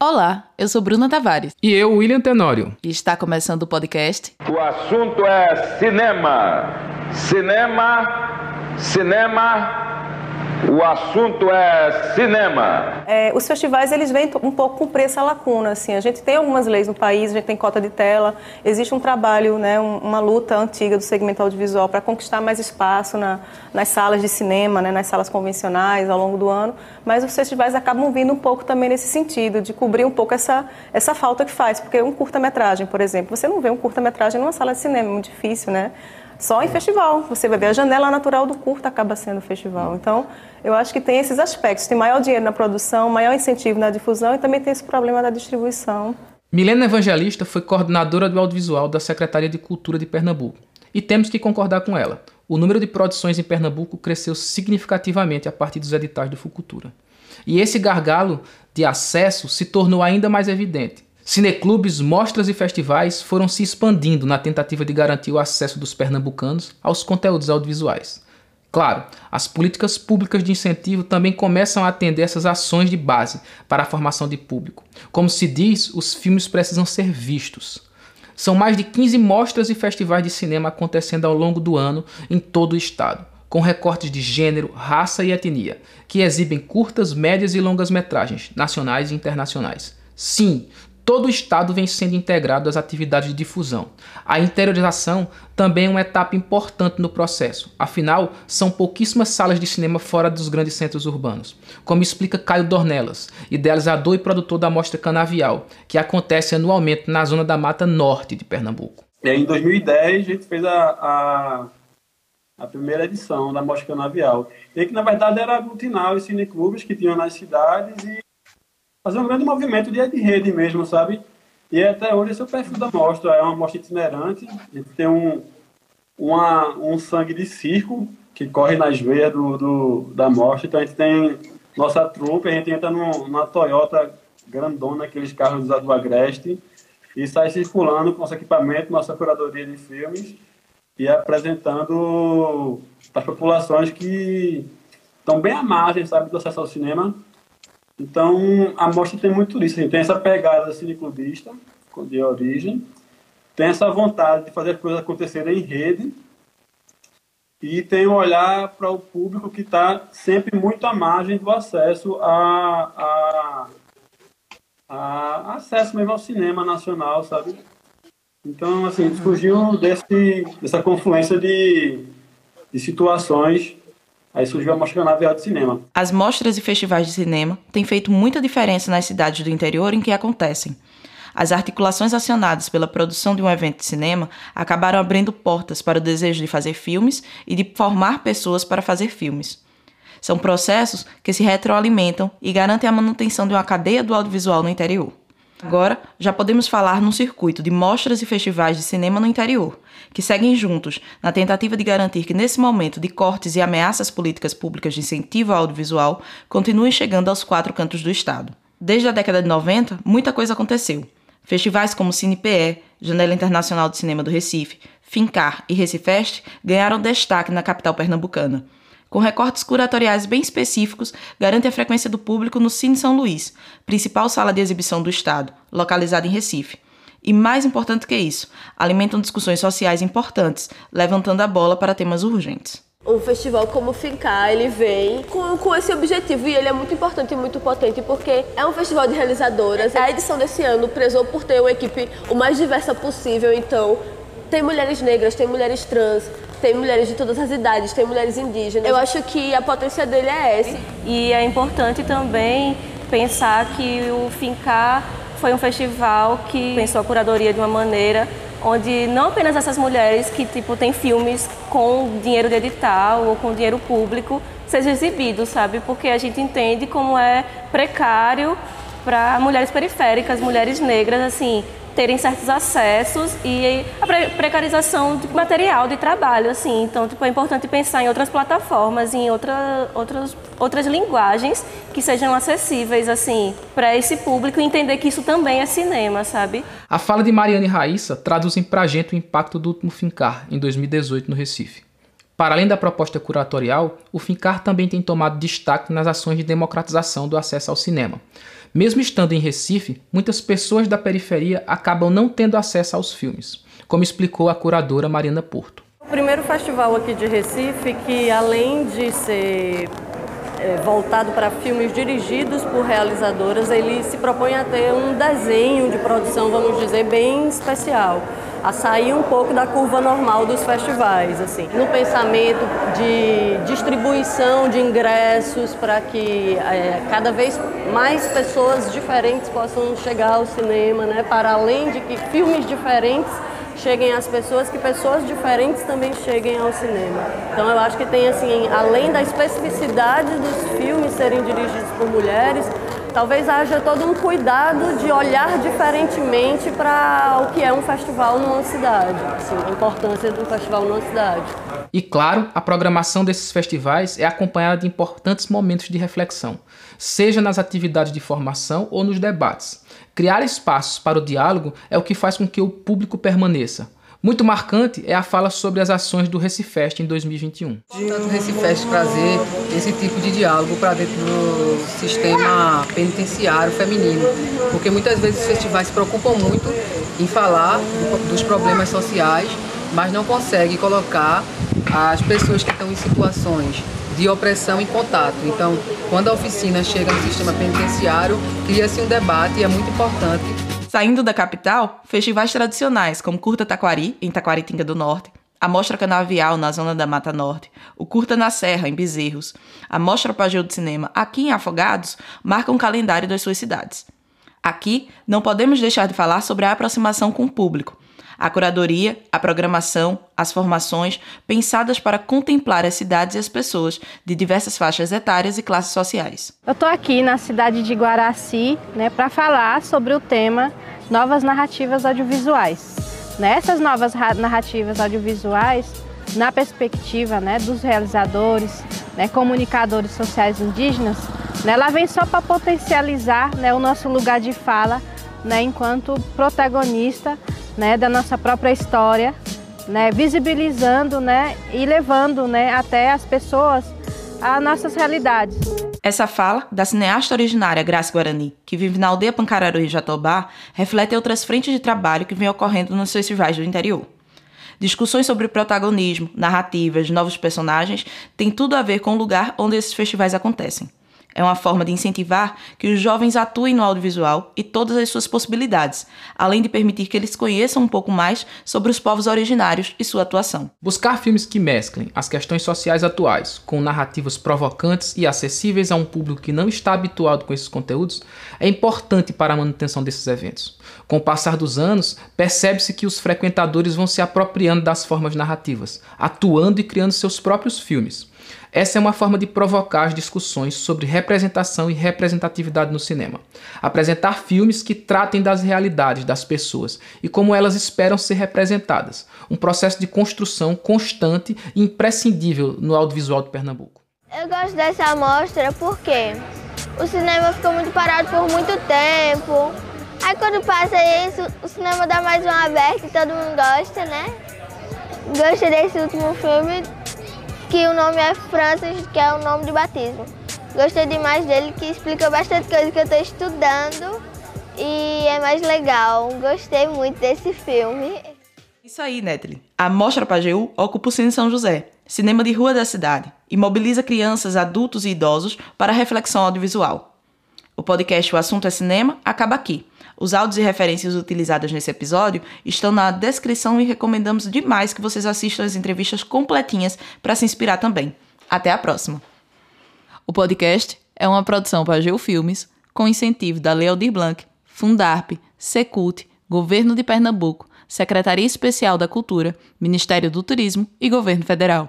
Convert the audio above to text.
Olá, eu sou Bruna Tavares. E eu, William Tenório. E está começando o podcast. O assunto é cinema. Cinema, cinema, o assunto é cinema. É, os festivais eles vêm um pouco cumprir essa lacuna. Assim. A gente tem algumas leis no país, a gente tem cota de tela, existe um trabalho, né, uma luta antiga do segmento audiovisual para conquistar mais espaço na, nas salas de cinema, né, nas salas convencionais ao longo do ano. Mas os festivais acabam vindo um pouco também nesse sentido, de cobrir um pouco essa, essa falta que faz. Porque um curta-metragem, por exemplo, você não vê um curta-metragem numa sala de cinema, é muito difícil, né? Só em festival. Você vai ver a janela natural do curta acaba sendo festival. Então, eu acho que tem esses aspectos. Tem maior dinheiro na produção, maior incentivo na difusão e também tem esse problema da distribuição. Milena Evangelista foi coordenadora do audiovisual da Secretaria de Cultura de Pernambuco. E temos que concordar com ela. O número de produções em Pernambuco cresceu significativamente a partir dos editais do Fucultura. E esse gargalo de acesso se tornou ainda mais evidente Cineclubes, mostras e festivais foram se expandindo na tentativa de garantir o acesso dos pernambucanos aos conteúdos audiovisuais. Claro, as políticas públicas de incentivo também começam a atender essas ações de base para a formação de público. Como se diz, os filmes precisam ser vistos. São mais de 15 mostras e festivais de cinema acontecendo ao longo do ano em todo o estado, com recortes de gênero, raça e etnia, que exibem curtas, médias e longas metragens, nacionais e internacionais. Sim, todo o Estado vem sendo integrado às atividades de difusão. A interiorização também é uma etapa importante no processo, afinal, são pouquíssimas salas de cinema fora dos grandes centros urbanos, como explica Caio Dornelas, idealizador e produtor da Mostra Canavial, que acontece anualmente na zona da Mata Norte de Pernambuco. Em 2010, a gente fez a, a, a primeira edição da Mostra Canavial, e que na verdade era aglutinar os cineclubes que tinham nas cidades e fazer um grande movimento de, de rede mesmo, sabe? E até hoje esse é o perfil da mostra, é uma mostra itinerante, gente tem um, uma, um sangue de circo que corre nas veias do, do, da mostra, então a gente tem nossa trupe, a gente entra no, numa Toyota grandona, aqueles carros do Agreste, e sai circulando com nosso equipamento, nossa curadoria de filmes, e apresentando para as populações que estão bem à margem, sabe, do acesso ao cinema, então, a mostra tem muito isso. Assim, tem essa pegada cineclubista, de origem, tem essa vontade de fazer as coisas acontecerem em rede e tem um olhar para o público que está sempre muito à margem do acesso a, a, a, acesso mesmo ao cinema nacional, sabe? Então, assim, surgiu desse, dessa confluência de, de situações Aí surgiu a Mostra Canavial de Cinema. As mostras e festivais de cinema têm feito muita diferença nas cidades do interior em que acontecem. As articulações acionadas pela produção de um evento de cinema acabaram abrindo portas para o desejo de fazer filmes e de formar pessoas para fazer filmes. São processos que se retroalimentam e garantem a manutenção de uma cadeia do audiovisual no interior. Agora, já podemos falar num circuito de mostras e festivais de cinema no interior, que seguem juntos na tentativa de garantir que, nesse momento de cortes e ameaças políticas públicas de incentivo ao audiovisual, continuem chegando aos quatro cantos do Estado. Desde a década de 90, muita coisa aconteceu. Festivais como CinePE, Janela Internacional de Cinema do Recife, Fincar e Recifest ganharam destaque na capital pernambucana com recortes curatoriais bem específicos, garante a frequência do público no Cine São Luís, principal sala de exibição do Estado, localizada em Recife. E mais importante que isso, alimentam discussões sociais importantes, levantando a bola para temas urgentes. Um festival como o Fincar, ele vem com, com esse objetivo e ele é muito importante e muito potente porque é um festival de realizadoras. A edição desse ano prezou por ter uma equipe o mais diversa possível, então tem mulheres negras, tem mulheres trans, tem mulheres de todas as idades, tem mulheres indígenas. Eu acho que a potência dele é essa. E é importante também pensar que o Fincar foi um festival que pensou a curadoria de uma maneira onde não apenas essas mulheres que tipo têm filmes com dinheiro de edital ou com dinheiro público sejam exibidos, sabe? Porque a gente entende como é precário para mulheres periféricas, mulheres negras, assim, terem certos acessos e a precarização de material de trabalho, assim. Então, tipo, é importante pensar em outras plataformas, em outra, outras, outras linguagens que sejam acessíveis, assim, para esse público e entender que isso também é cinema, sabe? A fala de Mariane Raíssa traduzem pra gente o impacto do último Fincar, em 2018, no Recife. Para além da proposta curatorial, o FINCAR também tem tomado destaque nas ações de democratização do acesso ao cinema. Mesmo estando em Recife, muitas pessoas da periferia acabam não tendo acesso aos filmes, como explicou a curadora Marina Porto. O primeiro festival aqui de Recife, que além de ser é, voltado para filmes dirigidos por realizadoras, ele se propõe a ter um desenho de produção, vamos dizer, bem especial a sair um pouco da curva normal dos festivais, assim. No pensamento de distribuição de ingressos para que é, cada vez mais pessoas diferentes possam chegar ao cinema, né? Para além de que filmes diferentes cheguem às pessoas, que pessoas diferentes também cheguem ao cinema. Então eu acho que tem assim, além da especificidade dos filmes serem dirigidos por mulheres, talvez haja todo um cuidado de olhar diferentemente para o que é um festival numa cidade, assim, a importância do festival numa cidade. E claro, a programação desses festivais é acompanhada de importantes momentos de reflexão, seja nas atividades de formação ou nos debates. Criar espaços para o diálogo é o que faz com que o público permaneça, muito marcante é a fala sobre as ações do Recifest em 2021. Tanto o Recifest trazer esse tipo de diálogo para dentro do sistema penitenciário feminino, porque muitas vezes os festivais se preocupam muito em falar dos problemas sociais, mas não conseguem colocar as pessoas que estão em situações de opressão em contato. Então, quando a oficina chega no sistema penitenciário, cria-se um debate e é muito importante Saindo da capital, festivais tradicionais como Curta Taquari, em Taquaritinga do Norte, a Mostra Canavial, na zona da Mata Norte, o Curta na Serra, em Bezerros, a Mostra Pageu de Cinema, aqui em Afogados, marcam o calendário das suas cidades. Aqui, não podemos deixar de falar sobre a aproximação com o público, a curadoria, a programação, as formações pensadas para contemplar as cidades e as pessoas de diversas faixas etárias e classes sociais. Eu estou aqui na cidade de Guaraci né, para falar sobre o tema Novas Narrativas Audiovisuais. Nessas novas narrativas audiovisuais, na perspectiva né, dos realizadores, né, comunicadores sociais indígenas, né, ela vem só para potencializar né, o nosso lugar de fala né, enquanto protagonista né, da nossa própria história, né, visibilizando né, e levando né, até as pessoas a nossas realidades. Essa fala, da cineasta originária Graça Guarani, que vive na aldeia Pancararu e Jatobá, reflete outras frentes de trabalho que vêm ocorrendo nos festivais do interior. Discussões sobre protagonismo, narrativas, novos personagens têm tudo a ver com o lugar onde esses festivais acontecem. É uma forma de incentivar que os jovens atuem no audiovisual e todas as suas possibilidades, além de permitir que eles conheçam um pouco mais sobre os povos originários e sua atuação. Buscar filmes que mesclem as questões sociais atuais com narrativas provocantes e acessíveis a um público que não está habituado com esses conteúdos é importante para a manutenção desses eventos. Com o passar dos anos, percebe-se que os frequentadores vão se apropriando das formas narrativas, atuando e criando seus próprios filmes. Essa é uma forma de provocar as discussões sobre representação e representatividade no cinema. Apresentar filmes que tratem das realidades das pessoas e como elas esperam ser representadas. Um processo de construção constante e imprescindível no audiovisual de Pernambuco. Eu gosto dessa amostra porque o cinema ficou muito parado por muito tempo. Aí quando passa isso, o cinema dá mais uma aberta e todo mundo gosta, né? Gostei desse último filme que o nome é Francis, que é o nome de batismo. Gostei demais dele, que explica bastante coisa que eu estou estudando e é mais legal. Gostei muito desse filme. Isso aí, Netli. A Mostra Pajeú ocupa o Cine São José, cinema de rua da cidade, e mobiliza crianças, adultos e idosos para reflexão audiovisual. O podcast O Assunto é Cinema acaba aqui. Os áudios e referências utilizadas nesse episódio estão na descrição e recomendamos demais que vocês assistam as entrevistas completinhas para se inspirar também. Até a próxima! O podcast é uma produção para Geofilmes, com incentivo da Lei Aldir Blanc, Fundarp, Secult, Governo de Pernambuco, Secretaria Especial da Cultura, Ministério do Turismo e Governo Federal.